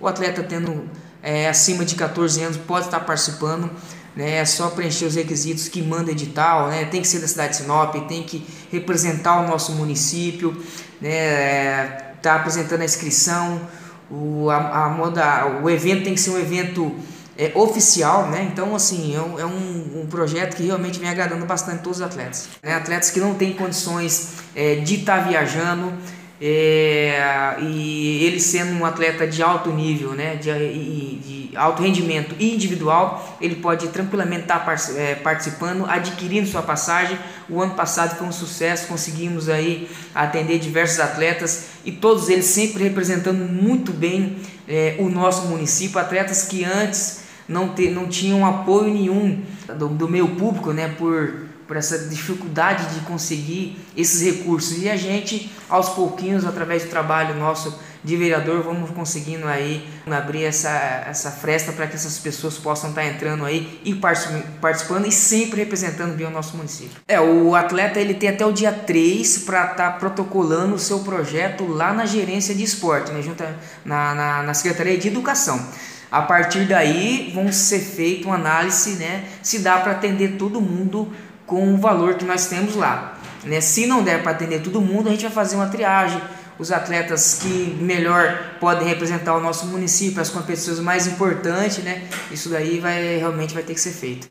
O atleta tendo é, acima de 14 anos pode estar participando, né? É só preencher os requisitos que manda edital, né? Tem que ser da cidade de Sinop, tem que representar o nosso município, né? É, tá apresentando a inscrição, o, a, a moda, o evento tem que ser um evento é, oficial, né? Então, assim, é um, é um, um, projeto que realmente vem agradando bastante todos os atletas. Né? Atletas que não têm condições é, de estar tá viajando, é, e ele sendo um atleta de alto nível, né, de, de, alto rendimento individual, ele pode tranquilamente estar é, participando, adquirindo sua passagem. O ano passado foi um sucesso, conseguimos aí atender diversos atletas e todos eles sempre representando muito bem é, o nosso município, atletas que antes não, te, não tinham apoio nenhum do, do meio público, né, por por essa dificuldade de conseguir esses recursos. E a gente, aos pouquinhos, através do trabalho nosso de vereador, vamos conseguindo aí abrir essa, essa fresta para que essas pessoas possam estar entrando aí e participando e sempre representando bem o nosso município. É, o atleta ele tem até o dia 3 para estar tá protocolando o seu projeto lá na gerência de esporte, né, junto na, na, na Secretaria de Educação. A partir daí vão ser feita uma análise, né, se dá para atender todo mundo com o valor que nós temos lá. Né? Se não der para atender todo mundo, a gente vai fazer uma triagem. Os atletas que melhor podem representar o nosso município, as competições mais importantes, né? Isso daí vai realmente vai ter que ser feito.